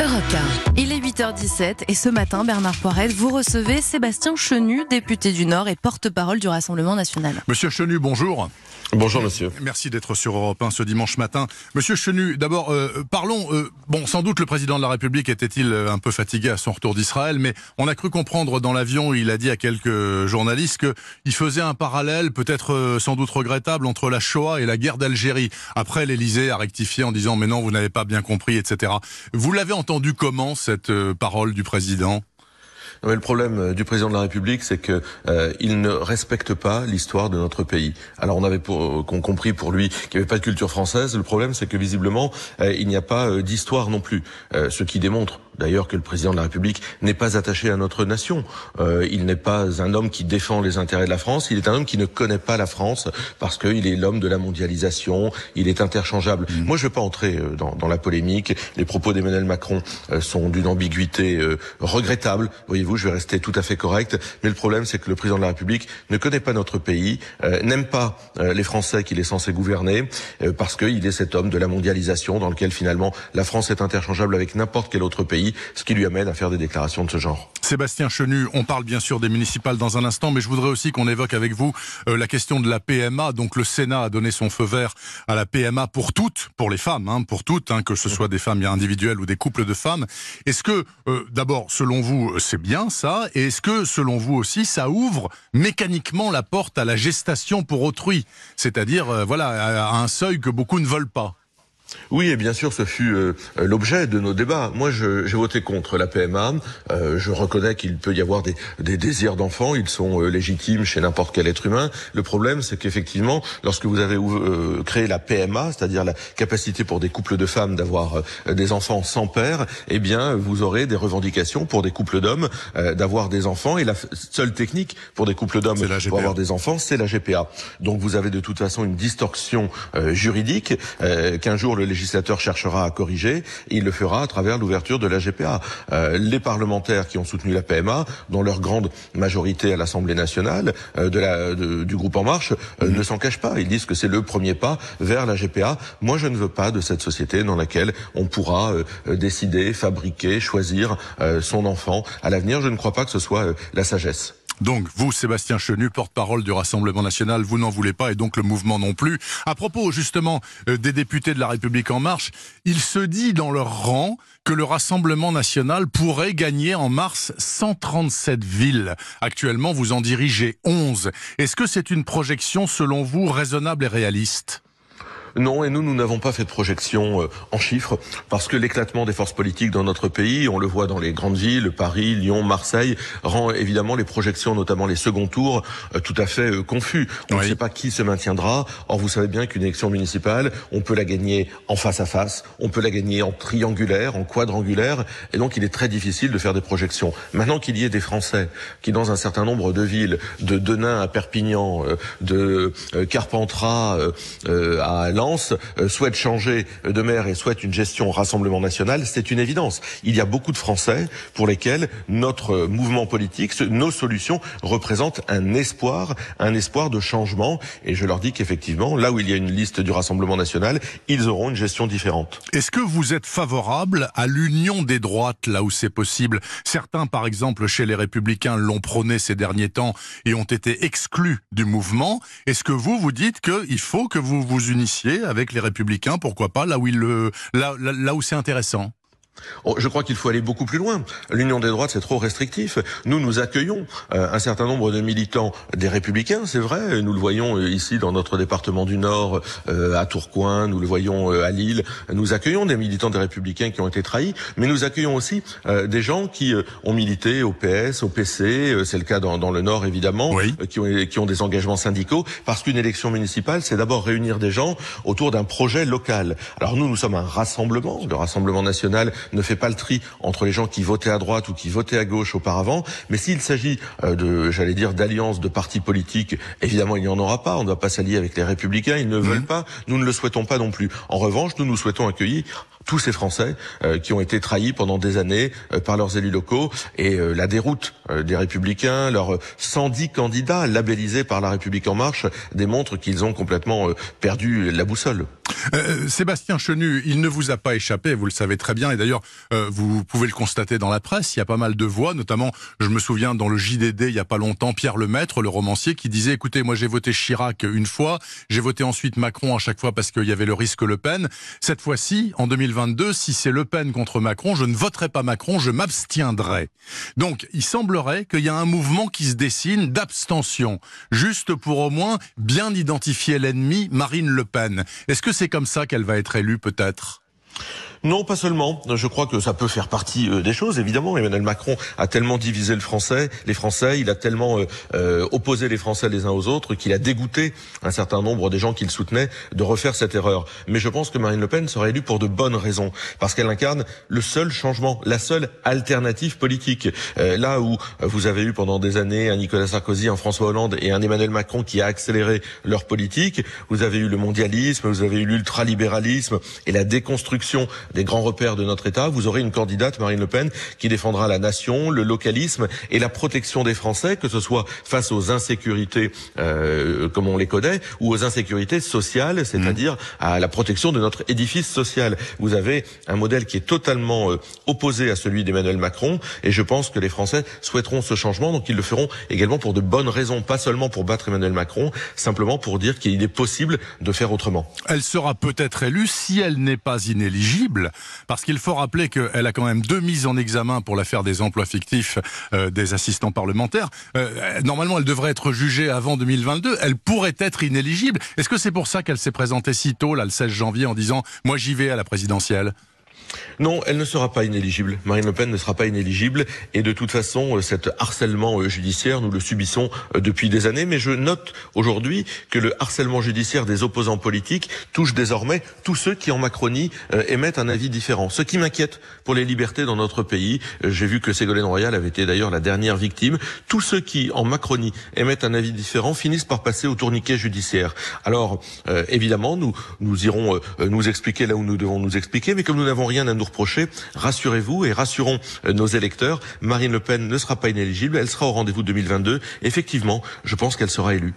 Europe 1. Il est 8h17 et ce matin, Bernard Poirel, vous recevez Sébastien Chenu, député du Nord et porte-parole du Rassemblement national. Monsieur Chenu, bonjour. Bonjour monsieur. Merci d'être sur Europe 1 ce dimanche matin. Monsieur Chenu, d'abord euh, parlons. Euh, bon, sans doute le président de la République était-il euh, un peu fatigué à son retour d'Israël, mais on a cru comprendre dans l'avion, il a dit à quelques journalistes qu'il faisait un parallèle, peut-être sans doute regrettable, entre la Shoah et la guerre d'Algérie. Après, l'Élysée a rectifié en disant mais non, vous n'avez pas bien compris, etc. Vous l'avez entendu comment cette parole du président? Le problème euh, du président de la République, c'est qu'il euh, ne respecte pas l'histoire de notre pays. Alors on avait pour, euh, compris pour lui qu'il n'y avait pas de culture française. Le problème, c'est que visiblement, il n'y a pas d'histoire non plus. ce qui démontre d'ailleurs que le président de la République n'est pas attaché à notre nation. Euh, il n'est pas un homme qui défend les intérêts de la France, il est un homme qui ne connaît pas la France parce qu'il est l'homme de la mondialisation, il est interchangeable. Mmh. Moi, je ne veux pas entrer euh, dans, dans, la polémique. Les propos d'Emmanuel Macron euh, sont d'une ambiguïté euh, regrettable. Voyez-vous, je vais rester tout à fait correct. Mais le problème, c'est que le président de la République ne connaît pas notre pays, euh, n'aime pas les Français qu'il est censé gouverner, parce qu'il est cet homme de la mondialisation dans lequel finalement la France est interchangeable avec n'importe quel autre pays ce qui lui amène à faire des déclarations de ce genre. Sébastien Chenu, on parle bien sûr des municipales dans un instant, mais je voudrais aussi qu'on évoque avec vous euh, la question de la PMA. Donc le Sénat a donné son feu vert à la PMA pour toutes, pour les femmes, hein, pour toutes, hein, que ce soit des femmes individuelles ou des couples de femmes. Est-ce que, euh, d'abord, selon vous, c'est bien ça? Et est-ce que, selon vous aussi, ça ouvre mécaniquement la porte à la gestation pour autrui? C'est-à-dire, euh, voilà, à un seuil que beaucoup ne veulent pas oui, et bien sûr, ce fut euh, l'objet de nos débats. Moi, j'ai voté contre la PMA. Euh, je reconnais qu'il peut y avoir des, des désirs d'enfants. Ils sont euh, légitimes chez n'importe quel être humain. Le problème, c'est qu'effectivement, lorsque vous avez créé la PMA, c'est-à-dire la capacité pour des couples de femmes d'avoir des enfants sans père, eh bien, vous aurez des revendications pour des couples d'hommes d'avoir des enfants. Et la seule technique pour des couples d'hommes pour avoir des enfants, c'est la GPA. Donc, vous avez de toute façon une distorsion juridique qu'un jour le législateur cherchera à corriger, et il le fera à travers l'ouverture de la GPA. Euh, les parlementaires qui ont soutenu la PMA, dont leur grande majorité à l'Assemblée nationale euh, de la, du groupe En Marche, euh, ne s'en cachent pas. Ils disent que c'est le premier pas vers la GPA. Moi, je ne veux pas de cette société dans laquelle on pourra décider, fabriquer, choisir son enfant à l'avenir. Je ne crois pas que ce soit la sagesse. Donc, vous, Sébastien Chenu, porte-parole du Rassemblement national, vous n'en voulez pas et donc le mouvement non plus. À propos, justement, euh, des députés de la République en marche, il se dit dans leur rang que le Rassemblement national pourrait gagner en mars 137 villes. Actuellement, vous en dirigez 11. Est-ce que c'est une projection, selon vous, raisonnable et réaliste? Non, et nous, nous n'avons pas fait de projection euh, en chiffres, parce que l'éclatement des forces politiques dans notre pays, on le voit dans les grandes villes, Paris, Lyon, Marseille, rend évidemment les projections, notamment les seconds tours, euh, tout à fait euh, confus. On ne sait pas qui se maintiendra. Or, vous savez bien qu'une élection municipale, on peut la gagner en face à face, on peut la gagner en triangulaire, en quadrangulaire, et donc il est très difficile de faire des projections. Maintenant qu'il y ait des Français qui, dans un certain nombre de villes, de Denain à Perpignan, de Carpentras à Lens, euh, souhaite changer de maire et souhaite une gestion rassemblement national, c'est une évidence. Il y a beaucoup de Français pour lesquels notre mouvement politique, nos solutions représentent un espoir, un espoir de changement. Et je leur dis qu'effectivement, là où il y a une liste du Rassemblement national, ils auront une gestion différente. Est-ce que vous êtes favorable à l'union des droites là où c'est possible? Certains, par exemple, chez les Républicains, l'ont prôné ces derniers temps et ont été exclus du mouvement. Est-ce que vous, vous dites qu'il faut que vous vous unissiez avec les Républicains, pourquoi pas, là où, il là, là où c'est intéressant je crois qu'il faut aller beaucoup plus loin. L'union des droites, c'est trop restrictif. Nous, nous accueillons euh, un certain nombre de militants des Républicains, c'est vrai. Nous le voyons euh, ici dans notre département du Nord, euh, à Tourcoing, nous le voyons à Lille. Nous accueillons des militants des Républicains qui ont été trahis, mais nous accueillons aussi des gens qui ont milité au PS, au PC, c'est le cas dans, dans, le Nord évidemment, qui, ont, qui ont des engagements syndicaux, parce qu'une élection municipale, c'est d'abord réunir des gens autour d'un projet local. Alors nous, nous sommes un rassemblement, le Rassemblement national ne fait pas le tri entre les gens qui votaient à droite ou qui votaient à gauche auparavant. Mais s'il s'agit euh, de, j'allais dire, d'alliances de partis politiques, évidemment, il n'y en aura pas. On ne doit pas s'allier avec les Républicains. Ils ne veulent pas. Nous ne le souhaitons pas non plus. En revanche, nous nous souhaitons accueillir tous ces Français euh, qui ont été trahis pendant des années euh, par leurs élus locaux et la déroute des Républicains, leurs 110 candidats labellisés par la République en marche démontre qu'ils ont complètement perdu la boussole. Euh, Sébastien Chenu, il ne vous a pas échappé, vous le savez très bien, et d'ailleurs, euh, vous pouvez le constater dans la presse, il y a pas mal de voix, notamment, je me souviens, dans le JDD, il y a pas longtemps, Pierre Lemaître, le romancier, qui disait, écoutez, moi j'ai voté Chirac une fois, j'ai voté ensuite Macron à chaque fois parce qu'il y avait le risque Le Pen. Cette fois-ci, en 2022, si c'est Le Pen contre Macron, je ne voterai pas Macron, je m'abstiendrai. Donc, il semblerait qu'il y a un mouvement qui se dessine d'abstention, juste pour au moins bien identifier l'ennemi, Marine Le Pen. Est-ce que c'est comme ça qu'elle va être élue peut-être? Non, pas seulement. Je crois que ça peut faire partie euh, des choses. Évidemment, Emmanuel Macron a tellement divisé le Français, les Français, il a tellement euh, euh, opposé les Français les uns aux autres qu'il a dégoûté un certain nombre des gens qui le soutenaient de refaire cette erreur. Mais je pense que Marine Le Pen sera élue pour de bonnes raisons, parce qu'elle incarne le seul changement, la seule alternative politique. là où vous avez eu pendant des années un Nicolas Sarkozy, un François Hollande et un Emmanuel Macron qui a accéléré leur politique, vous avez eu le mondialisme, vous avez eu l'ultralibéralisme et la déconstruction des grands repères de notre État, vous aurez une candidate, Marine Le Pen, qui défendra la nation, le localisme et la protection des Français, que ce soit face aux insécurités euh, comme on les connaît, ou aux insécurités sociales, c'est-à-dire mmh. à la protection de notre édifice social. Vous avez un modèle qui est totalement euh, opposé à celui d'Emmanuel Macron, et je pense que les Français souhaiteront ce changement, donc ils le feront également pour de bonnes raisons, pas seulement pour battre Emmanuel Macron, simplement pour dire qu'il est possible de faire autrement. Elle sera peut-être élue si elle n'est pas inéligible parce qu'il faut rappeler qu'elle a quand même deux mises en examen pour l'affaire des emplois fictifs euh, des assistants parlementaires. Euh, normalement, elle devrait être jugée avant 2022. Elle pourrait être inéligible. Est-ce que c'est pour ça qu'elle s'est présentée si tôt, là, le 16 janvier, en disant « moi j'y vais à la présidentielle » Non, elle ne sera pas inéligible. Marine Le Pen ne sera pas inéligible. Et de toute façon, euh, cet harcèlement euh, judiciaire, nous le subissons euh, depuis des années. Mais je note aujourd'hui que le harcèlement judiciaire des opposants politiques touche désormais tous ceux qui, en Macronie, émettent un avis différent. Ce qui m'inquiète pour les libertés dans notre pays. J'ai vu que Ségolène Royal avait été d'ailleurs la dernière victime. Tous ceux qui, en Macronie, émettent un avis différent finissent par passer au tourniquet judiciaire. Alors, évidemment, nous, nous irons nous expliquer là où nous devons nous expliquer. Mais comme nous n'avons rien rien à nous reprocher. Rassurez-vous et rassurons euh, nos électeurs. Marine Le Pen ne sera pas inéligible. Elle sera au rendez-vous 2022. Effectivement, je pense qu'elle sera élue.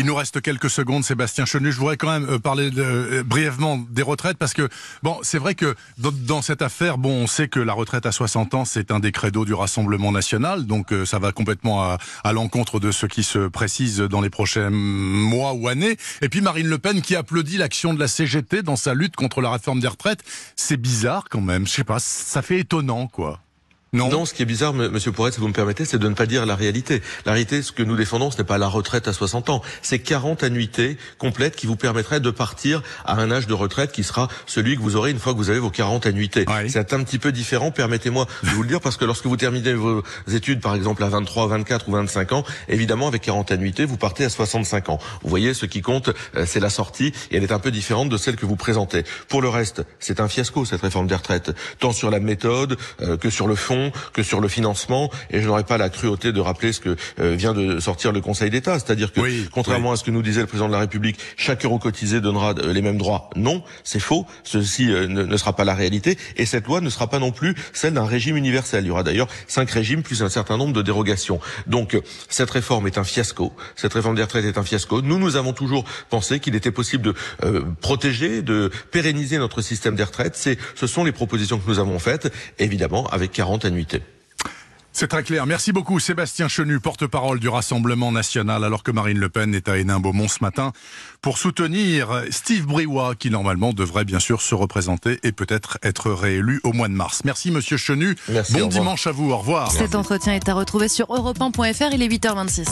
Il nous reste quelques secondes, Sébastien Chenu. Je voudrais quand même euh, parler euh, brièvement des retraites parce que bon, c'est vrai que dans, cette affaire, bon, on sait que la retraite à 60 ans, c'est un des credos du Rassemblement national, donc ça va complètement à, à l'encontre de ce qui se précise dans les prochains mois ou années. Et puis Marine Le Pen qui applaudit l'action de la CGT dans sa lutte contre la réforme des retraites, c'est bizarre quand même. Je sais pas, ça fait étonnant, quoi. Non. ce qui est bizarre, Monsieur Pourret, si vous me permettez, c'est de ne pas dire la réalité. La réalité, ce que nous défendons, ce n'est pas la retraite à 60 ans. C'est 40 annuités complètes qui vous permettraient de partir à un âge de retraite qui sera celui que vous aurez une fois que vous avez vos 40 annuités. C'est un petit peu différent, permettez-moi de vous le dire, parce que lorsque vous terminez vos études, par exemple, à 23, 24 ou 25 ans, évidemment, avec 40 annuités, vous partez à 65 ans. Vous voyez, ce qui compte, euh, c'est la sortie, et elle est un peu différente de celle que vous présentez. Pour le reste, c'est un fiasco, cette réforme des retraites, tant sur la méthode euh, que sur le fond que sur le financement. Et je n'aurais pas la cruauté de rappeler ce que euh, vient de sortir le Conseil d'État, c'est-à-dire que contrairement à ce que nous disait le président de la République, chaque euro cotisé donnera euh, les mêmes droits. Non, c'est faux. Ceci euh, ne, sera pas la réalité. Et cette loi ne sera pas non plus celle d'un régime universel. Il y aura d'ailleurs cinq régimes plus un certain nombre de dérogations. Donc cette réforme est un fiasco. Cette réforme des retraites est un fiasco. Nous, nous avons toujours pensé qu'il était possible de protéger, de pérenniser notre système des retraites. C'est, ce sont les propositions que nous avons faites, évidemment avec 40 c'est très clair. Merci beaucoup Sébastien Chenu, porte-parole du Rassemblement national, alors que Marine Le Pen est à Hénin-Beaumont ce matin pour soutenir Steve Briouat, qui normalement devrait bien sûr se représenter et peut-être être réélu au mois de mars. Merci Monsieur Chenu. bon dimanche à vous. Au revoir. Cet entretien est à retrouver sur europe Il est 8h26.